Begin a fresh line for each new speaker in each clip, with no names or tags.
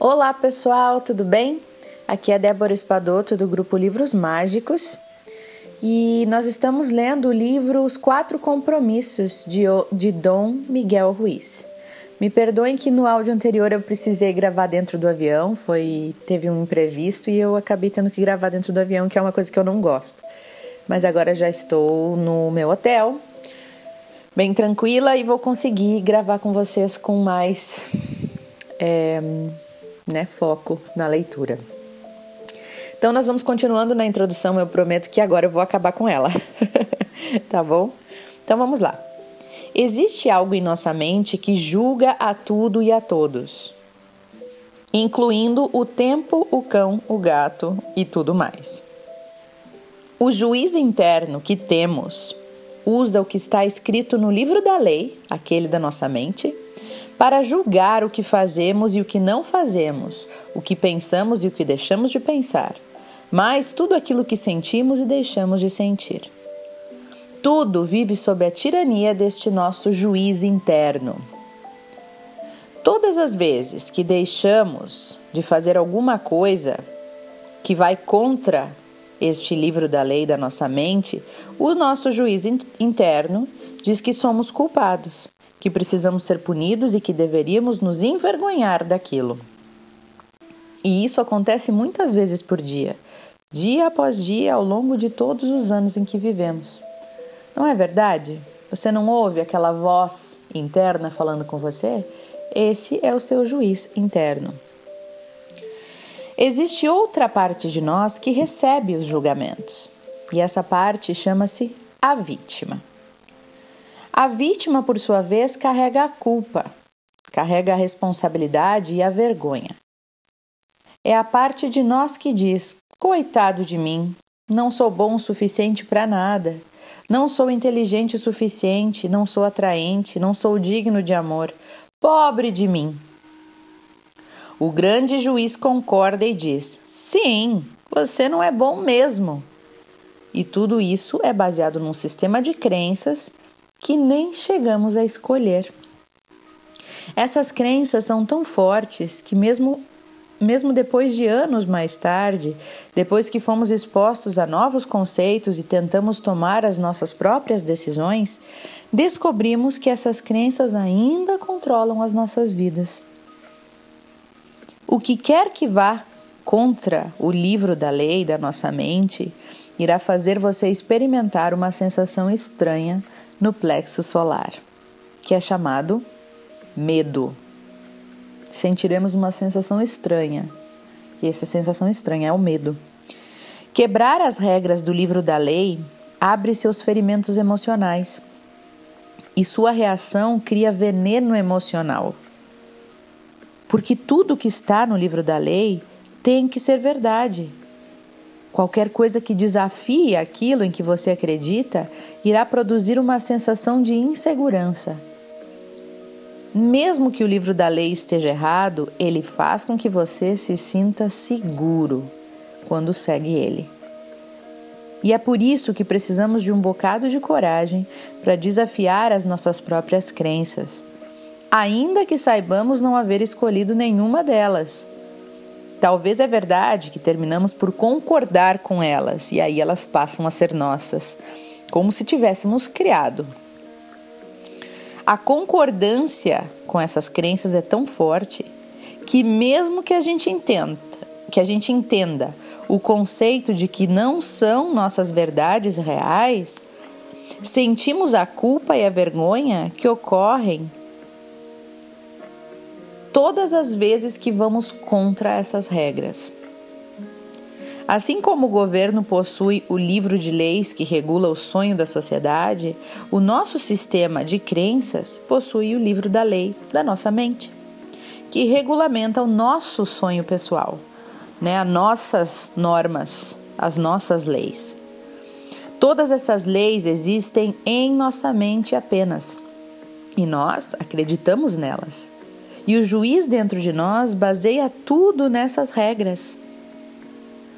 Olá pessoal, tudo bem? Aqui é Débora Espadoto do grupo Livros Mágicos e nós estamos lendo o livro Os Quatro Compromissos de, de Dom Miguel Ruiz. Me perdoem que no áudio anterior eu precisei gravar dentro do avião, foi teve um imprevisto e eu acabei tendo que gravar dentro do avião, que é uma coisa que eu não gosto. Mas agora já estou no meu hotel, bem tranquila e vou conseguir gravar com vocês com mais é, né, foco na leitura. Então, nós vamos continuando na introdução. Eu prometo que agora eu vou acabar com ela. tá bom? Então, vamos lá. Existe algo em nossa mente que julga a tudo e a todos, incluindo o tempo, o cão, o gato e tudo mais. O juiz interno que temos usa o que está escrito no livro da lei, aquele da nossa mente, para julgar o que fazemos e o que não fazemos, o que pensamos e o que deixamos de pensar, mas tudo aquilo que sentimos e deixamos de sentir. Tudo vive sob a tirania deste nosso juiz interno. Todas as vezes que deixamos de fazer alguma coisa que vai contra este livro da lei da nossa mente, o nosso juiz interno diz que somos culpados que precisamos ser punidos e que deveríamos nos envergonhar daquilo. E isso acontece muitas vezes por dia, dia após dia, ao longo de todos os anos em que vivemos. Não é verdade? Você não ouve aquela voz interna falando com você? Esse é o seu juiz interno. Existe outra parte de nós que recebe os julgamentos, e essa parte chama-se a vítima. A vítima, por sua vez, carrega a culpa, carrega a responsabilidade e a vergonha. É a parte de nós que diz: coitado de mim, não sou bom o suficiente para nada, não sou inteligente o suficiente, não sou atraente, não sou digno de amor, pobre de mim. O grande juiz concorda e diz: sim, você não é bom mesmo. E tudo isso é baseado num sistema de crenças que nem chegamos a escolher. Essas crenças são tão fortes que, mesmo, mesmo depois de anos mais tarde, depois que fomos expostos a novos conceitos e tentamos tomar as nossas próprias decisões, descobrimos que essas crenças ainda controlam as nossas vidas. O que quer que vá contra o livro da lei da nossa mente irá fazer você experimentar uma sensação estranha no plexo solar, que é chamado medo. Sentiremos uma sensação estranha, e essa sensação estranha é o medo. Quebrar as regras do livro da lei abre seus ferimentos emocionais e sua reação cria veneno emocional. Porque tudo que está no livro da lei tem que ser verdade, Qualquer coisa que desafie aquilo em que você acredita irá produzir uma sensação de insegurança. Mesmo que o livro da lei esteja errado, ele faz com que você se sinta seguro quando segue ele. E é por isso que precisamos de um bocado de coragem para desafiar as nossas próprias crenças, ainda que saibamos não haver escolhido nenhuma delas Talvez é verdade que terminamos por concordar com elas e aí elas passam a ser nossas, como se tivéssemos criado. A concordância com essas crenças é tão forte que mesmo que a gente entenda, que a gente entenda o conceito de que não são nossas verdades reais, sentimos a culpa e a vergonha que ocorrem todas as vezes que vamos contra essas regras. Assim como o governo possui o livro de leis que regula o sonho da sociedade, o nosso sistema de crenças possui o livro da lei da nossa mente, que regulamenta o nosso sonho pessoal, né, as nossas normas, as nossas leis. Todas essas leis existem em nossa mente apenas e nós acreditamos nelas. E o juiz dentro de nós baseia tudo nessas regras.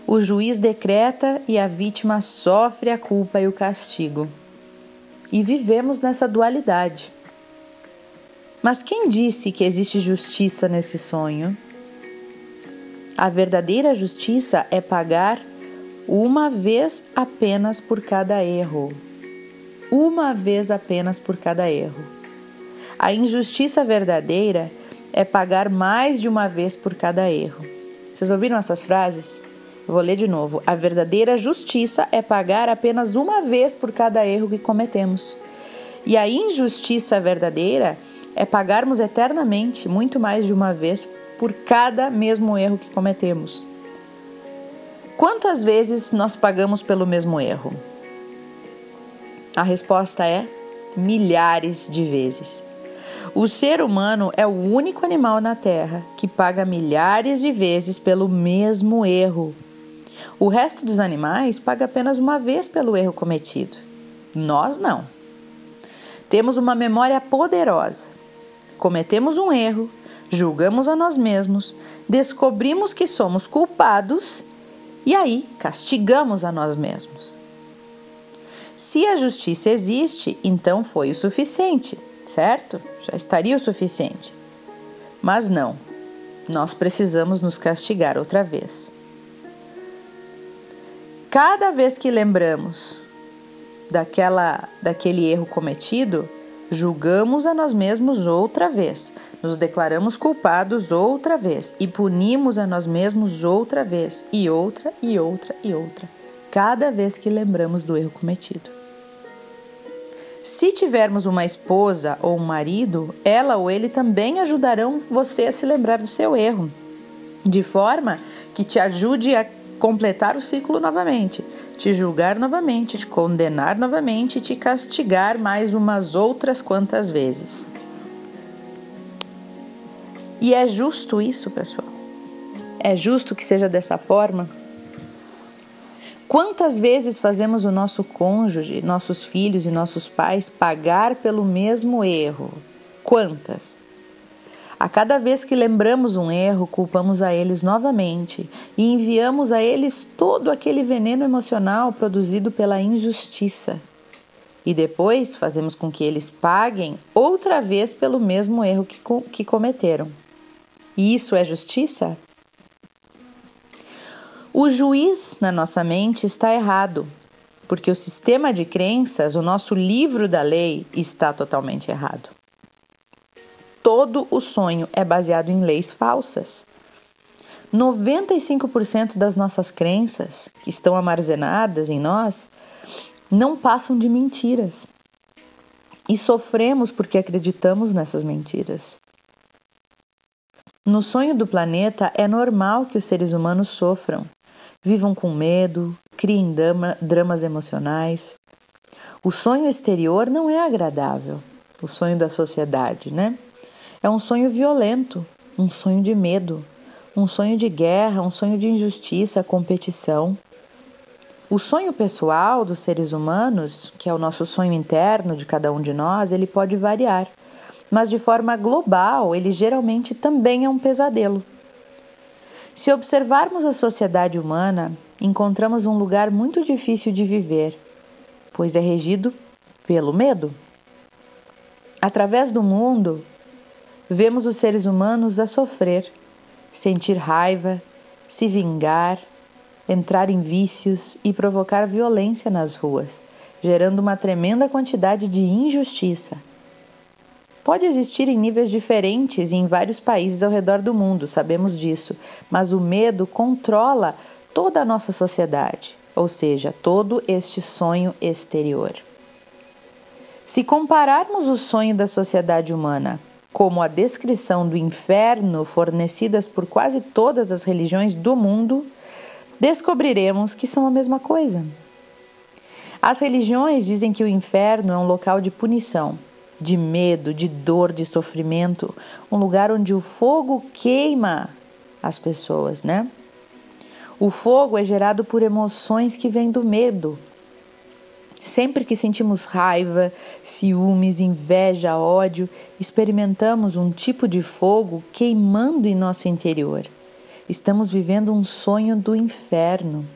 O juiz decreta e a vítima sofre a culpa e o castigo. E vivemos nessa dualidade. Mas quem disse que existe justiça nesse sonho? A verdadeira justiça é pagar uma vez apenas por cada erro. Uma vez apenas por cada erro. A injustiça verdadeira é pagar mais de uma vez por cada erro. Vocês ouviram essas frases? vou ler de novo. A verdadeira justiça é pagar apenas uma vez por cada erro que cometemos. E a injustiça verdadeira é pagarmos eternamente, muito mais de uma vez, por cada mesmo erro que cometemos. Quantas vezes nós pagamos pelo mesmo erro? A resposta é milhares de vezes. O ser humano é o único animal na Terra que paga milhares de vezes pelo mesmo erro. O resto dos animais paga apenas uma vez pelo erro cometido. Nós não. Temos uma memória poderosa. Cometemos um erro, julgamos a nós mesmos, descobrimos que somos culpados e aí castigamos a nós mesmos. Se a justiça existe, então foi o suficiente, certo? Já estaria o suficiente. Mas não, nós precisamos nos castigar outra vez. Cada vez que lembramos daquela, daquele erro cometido, julgamos a nós mesmos outra vez, nos declaramos culpados outra vez e punimos a nós mesmos outra vez, e outra, e outra, e outra, cada vez que lembramos do erro cometido. Se tivermos uma esposa ou um marido, ela ou ele também ajudarão você a se lembrar do seu erro, de forma que te ajude a completar o ciclo novamente, te julgar novamente, te condenar novamente e te castigar mais umas outras quantas vezes. E é justo isso, pessoal? É justo que seja dessa forma? Quantas vezes fazemos o nosso cônjuge, nossos filhos e nossos pais pagar pelo mesmo erro? Quantas? A cada vez que lembramos um erro, culpamos a eles novamente e enviamos a eles todo aquele veneno emocional produzido pela injustiça. E depois fazemos com que eles paguem outra vez pelo mesmo erro que, que cometeram. E isso é justiça? O juiz na nossa mente está errado, porque o sistema de crenças, o nosso livro da lei, está totalmente errado todo o sonho é baseado em leis falsas. 95% das nossas crenças que estão armazenadas em nós não passam de mentiras. E sofremos porque acreditamos nessas mentiras. No sonho do planeta, é normal que os seres humanos sofram, vivam com medo, criem drama, dramas emocionais. O sonho exterior não é agradável, o sonho da sociedade, né? É um sonho violento, um sonho de medo, um sonho de guerra, um sonho de injustiça, competição. O sonho pessoal dos seres humanos, que é o nosso sonho interno de cada um de nós, ele pode variar, mas de forma global, ele geralmente também é um pesadelo. Se observarmos a sociedade humana, encontramos um lugar muito difícil de viver, pois é regido pelo medo. Através do mundo, vemos os seres humanos a sofrer, sentir raiva, se vingar, entrar em vícios e provocar violência nas ruas, gerando uma tremenda quantidade de injustiça. Pode existir em níveis diferentes em vários países ao redor do mundo, sabemos disso, mas o medo controla toda a nossa sociedade, ou seja, todo este sonho exterior. Se compararmos o sonho da sociedade humana como a descrição do inferno fornecidas por quase todas as religiões do mundo, descobriremos que são a mesma coisa. As religiões dizem que o inferno é um local de punição, de medo, de dor, de sofrimento, um lugar onde o fogo queima as pessoas, né? O fogo é gerado por emoções que vêm do medo, Sempre que sentimos raiva, ciúmes, inveja, ódio, experimentamos um tipo de fogo queimando em nosso interior. Estamos vivendo um sonho do inferno.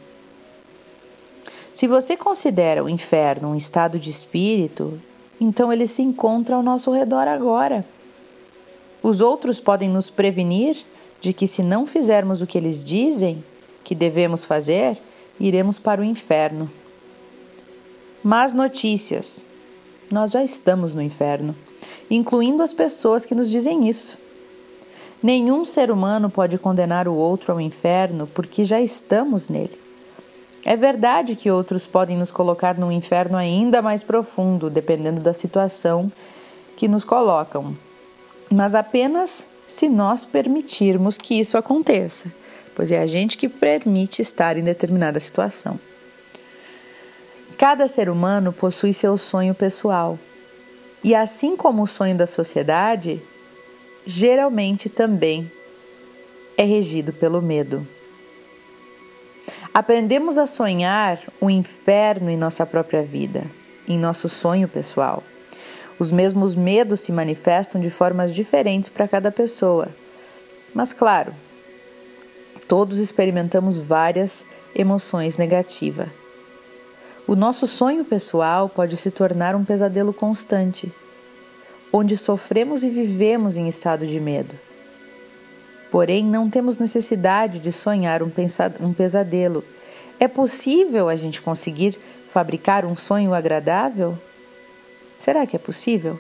Se você considera o inferno um estado de espírito, então ele se encontra ao nosso redor agora. Os outros podem nos prevenir de que, se não fizermos o que eles dizem que devemos fazer, iremos para o inferno. Más notícias. Nós já estamos no inferno, incluindo as pessoas que nos dizem isso. Nenhum ser humano pode condenar o outro ao inferno porque já estamos nele. É verdade que outros podem nos colocar num inferno ainda mais profundo, dependendo da situação que nos colocam, mas apenas se nós permitirmos que isso aconteça, pois é a gente que permite estar em determinada situação. Cada ser humano possui seu sonho pessoal, e assim como o sonho da sociedade, geralmente também é regido pelo medo. Aprendemos a sonhar o inferno em nossa própria vida, em nosso sonho pessoal. Os mesmos medos se manifestam de formas diferentes para cada pessoa. Mas, claro, todos experimentamos várias emoções negativas. O nosso sonho pessoal pode se tornar um pesadelo constante, onde sofremos e vivemos em estado de medo. Porém, não temos necessidade de sonhar um pesadelo. É possível a gente conseguir fabricar um sonho agradável? Será que é possível?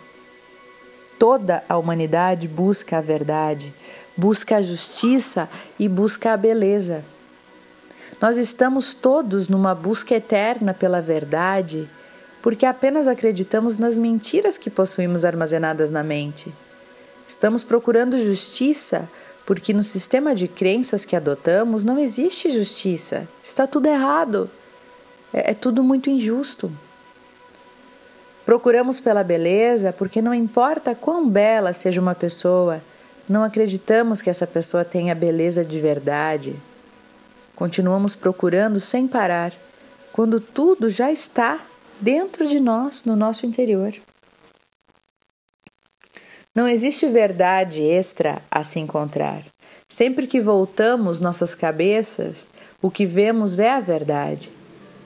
Toda a humanidade busca a verdade, busca a justiça e busca a beleza. Nós estamos todos numa busca eterna pela verdade, porque apenas acreditamos nas mentiras que possuímos armazenadas na mente. Estamos procurando justiça porque no sistema de crenças que adotamos não existe justiça, está tudo errado, é, é tudo muito injusto. Procuramos pela beleza porque não importa quão bela seja uma pessoa, não acreditamos que essa pessoa tenha beleza de verdade. Continuamos procurando sem parar, quando tudo já está dentro de nós, no nosso interior. Não existe verdade extra a se encontrar. Sempre que voltamos nossas cabeças, o que vemos é a verdade.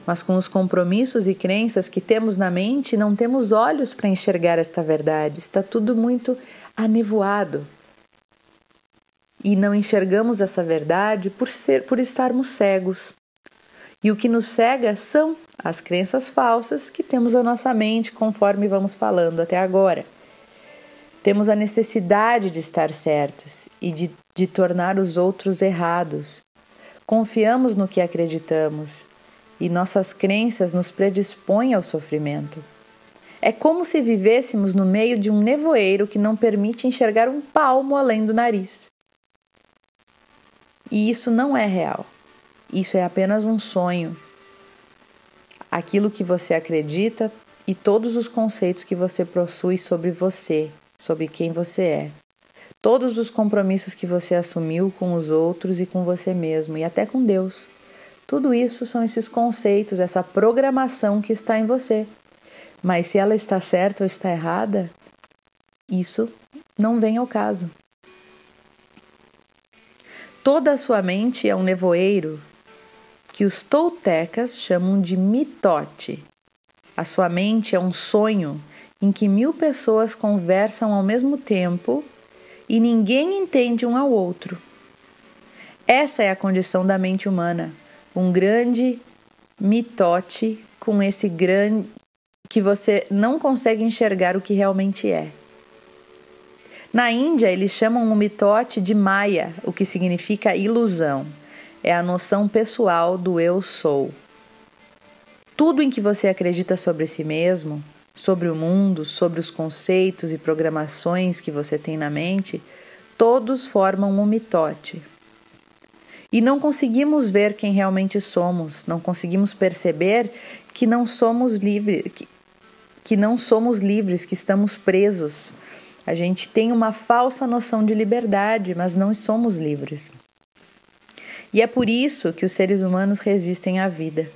Mas com os compromissos e crenças que temos na mente, não temos olhos para enxergar esta verdade. Está tudo muito anevoado. E não enxergamos essa verdade por ser por estarmos cegos. E o que nos cega são as crenças falsas que temos na nossa mente, conforme vamos falando até agora. Temos a necessidade de estar certos e de, de tornar os outros errados. Confiamos no que acreditamos e nossas crenças nos predispõem ao sofrimento. É como se vivêssemos no meio de um nevoeiro que não permite enxergar um palmo além do nariz. E isso não é real. Isso é apenas um sonho. Aquilo que você acredita e todos os conceitos que você possui sobre você, sobre quem você é. Todos os compromissos que você assumiu com os outros e com você mesmo e até com Deus. Tudo isso são esses conceitos, essa programação que está em você. Mas se ela está certa ou está errada, isso não vem ao caso. Toda a sua mente é um nevoeiro que os toltecas chamam de mitote. A sua mente é um sonho em que mil pessoas conversam ao mesmo tempo e ninguém entende um ao outro. Essa é a condição da mente humana, um grande mitote com esse grande que você não consegue enxergar o que realmente é. Na Índia, eles chamam o mitote de Maya, o que significa ilusão. É a noção pessoal do eu sou. Tudo em que você acredita sobre si mesmo, sobre o mundo, sobre os conceitos e programações que você tem na mente, todos formam um mitote. E não conseguimos ver quem realmente somos, não conseguimos perceber que não somos livres, que, que não somos livres, que estamos presos. A gente tem uma falsa noção de liberdade, mas não somos livres. E é por isso que os seres humanos resistem à vida.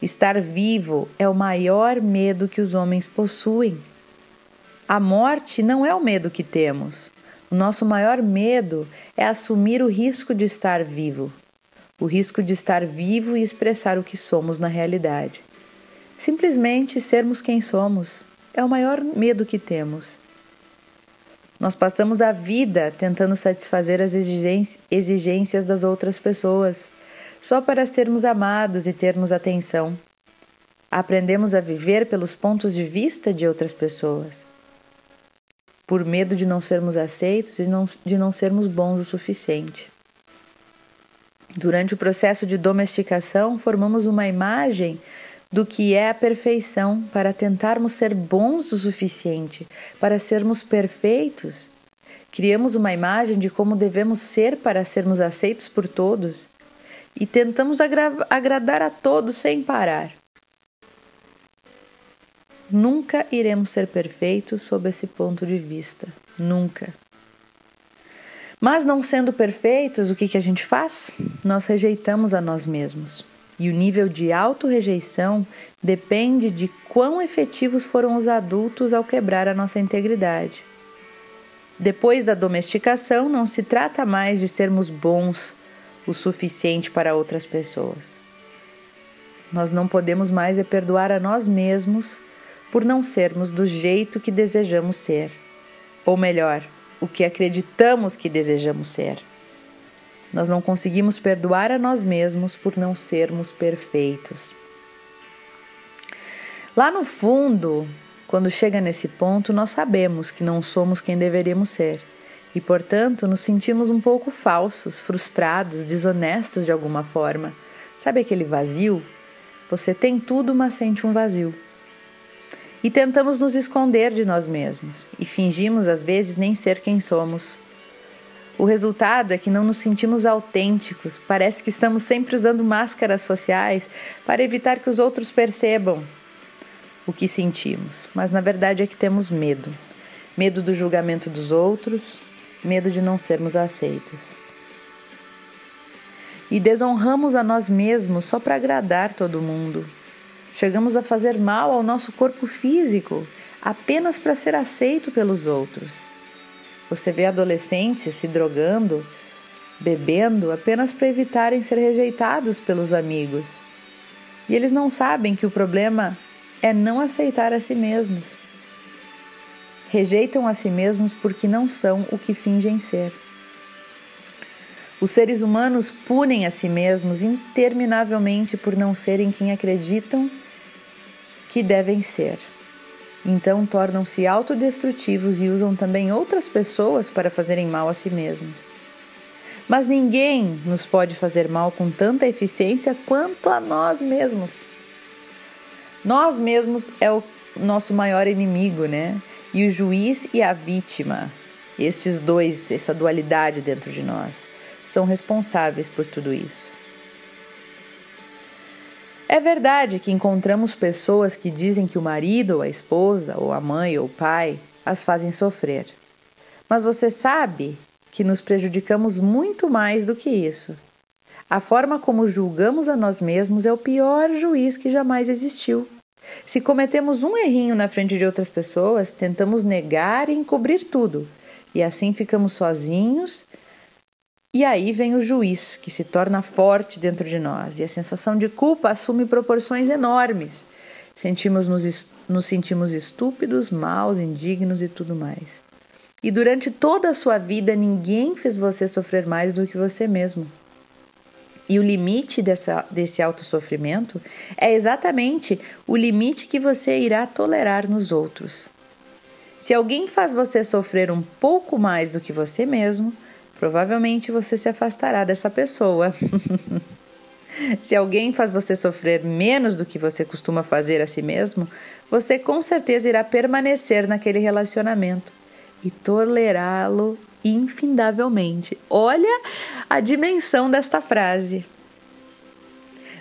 Estar vivo é o maior medo que os homens possuem. A morte não é o medo que temos. O nosso maior medo é assumir o risco de estar vivo, o risco de estar vivo e expressar o que somos na realidade. Simplesmente sermos quem somos é o maior medo que temos. Nós passamos a vida tentando satisfazer as exigências das outras pessoas, só para sermos amados e termos atenção. Aprendemos a viver pelos pontos de vista de outras pessoas, por medo de não sermos aceitos e não, de não sermos bons o suficiente. Durante o processo de domesticação, formamos uma imagem do que é a perfeição para tentarmos ser bons o suficiente, para sermos perfeitos. Criamos uma imagem de como devemos ser para sermos aceitos por todos e tentamos agra agradar a todos sem parar. Nunca iremos ser perfeitos sob esse ponto de vista. Nunca. Mas não sendo perfeitos, o que, que a gente faz? Nós rejeitamos a nós mesmos. E o nível de autorrejeição depende de quão efetivos foram os adultos ao quebrar a nossa integridade. Depois da domesticação, não se trata mais de sermos bons o suficiente para outras pessoas. Nós não podemos mais é perdoar a nós mesmos por não sermos do jeito que desejamos ser, ou melhor, o que acreditamos que desejamos ser. Nós não conseguimos perdoar a nós mesmos por não sermos perfeitos. Lá no fundo, quando chega nesse ponto, nós sabemos que não somos quem deveríamos ser e, portanto, nos sentimos um pouco falsos, frustrados, desonestos de alguma forma. Sabe aquele vazio? Você tem tudo, mas sente um vazio. E tentamos nos esconder de nós mesmos e fingimos às vezes nem ser quem somos. O resultado é que não nos sentimos autênticos, parece que estamos sempre usando máscaras sociais para evitar que os outros percebam o que sentimos, mas na verdade é que temos medo. Medo do julgamento dos outros, medo de não sermos aceitos. E desonramos a nós mesmos só para agradar todo mundo. Chegamos a fazer mal ao nosso corpo físico apenas para ser aceito pelos outros. Você vê adolescentes se drogando, bebendo apenas para evitarem ser rejeitados pelos amigos. E eles não sabem que o problema é não aceitar a si mesmos. Rejeitam a si mesmos porque não são o que fingem ser. Os seres humanos punem a si mesmos interminavelmente por não serem quem acreditam que devem ser. Então tornam-se autodestrutivos e usam também outras pessoas para fazerem mal a si mesmos. Mas ninguém nos pode fazer mal com tanta eficiência quanto a nós mesmos. Nós mesmos é o nosso maior inimigo, né? E o juiz e a vítima, estes dois, essa dualidade dentro de nós, são responsáveis por tudo isso. É verdade que encontramos pessoas que dizem que o marido, ou a esposa, ou a mãe, ou o pai as fazem sofrer. Mas você sabe que nos prejudicamos muito mais do que isso. A forma como julgamos a nós mesmos é o pior juiz que jamais existiu. Se cometemos um errinho na frente de outras pessoas, tentamos negar e encobrir tudo, e assim ficamos sozinhos e aí vem o juiz, que se torna forte dentro de nós, e a sensação de culpa assume proporções enormes. Sentimos nos, nos sentimos estúpidos, maus, indignos e tudo mais. E durante toda a sua vida, ninguém fez você sofrer mais do que você mesmo. E o limite dessa, desse autossofrimento é exatamente o limite que você irá tolerar nos outros. Se alguém faz você sofrer um pouco mais do que você mesmo, provavelmente você se afastará dessa pessoa. se alguém faz você sofrer menos do que você costuma fazer a si mesmo, você com certeza irá permanecer naquele relacionamento e tolerá-lo infindavelmente. Olha a dimensão desta frase.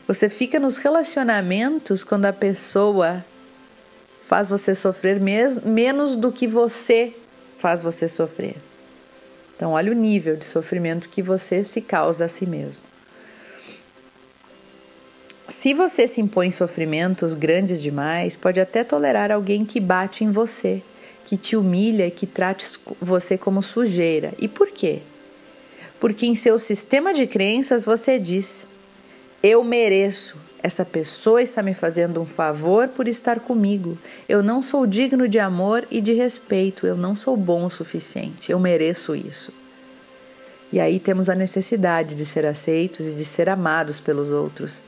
Você fica nos relacionamentos quando a pessoa faz você sofrer menos do que você faz você sofrer. Então, olha o nível de sofrimento que você se causa a si mesmo. Se você se impõe sofrimentos grandes demais, pode até tolerar alguém que bate em você, que te humilha e que trate você como sujeira. E por quê? Porque em seu sistema de crenças você diz: Eu mereço Essa pessoa está me fazendo um favor por estar comigo. Eu não sou digno de amor e de respeito. Eu não sou bom o suficiente. Eu mereço isso. E aí temos a necessidade de ser aceitos e de ser amados pelos outros,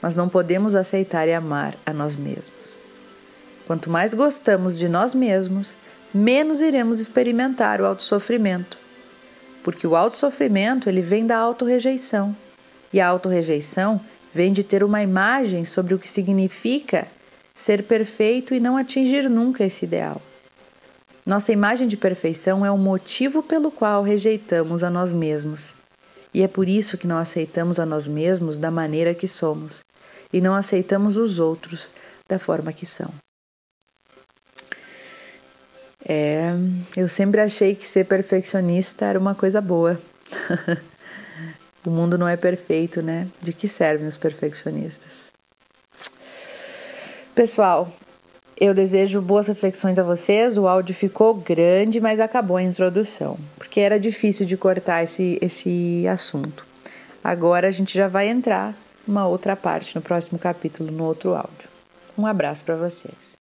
mas não podemos aceitar e amar a nós mesmos. Quanto mais gostamos de nós mesmos, menos iremos experimentar o autossofrimento. Porque o autossofrimento ele vem da autorrejeição. E a autorrejeição vem de ter uma imagem sobre o que significa ser perfeito e não atingir nunca esse ideal. Nossa imagem de perfeição é o motivo pelo qual rejeitamos a nós mesmos. E é por isso que não aceitamos a nós mesmos da maneira que somos e não aceitamos os outros da forma que são. É, eu sempre achei que ser perfeccionista era uma coisa boa. o mundo não é perfeito, né? De que servem os perfeccionistas? Pessoal, eu desejo boas reflexões a vocês. O áudio ficou grande, mas acabou a introdução, porque era difícil de cortar esse, esse assunto. Agora a gente já vai entrar numa outra parte no próximo capítulo, no outro áudio. Um abraço para vocês.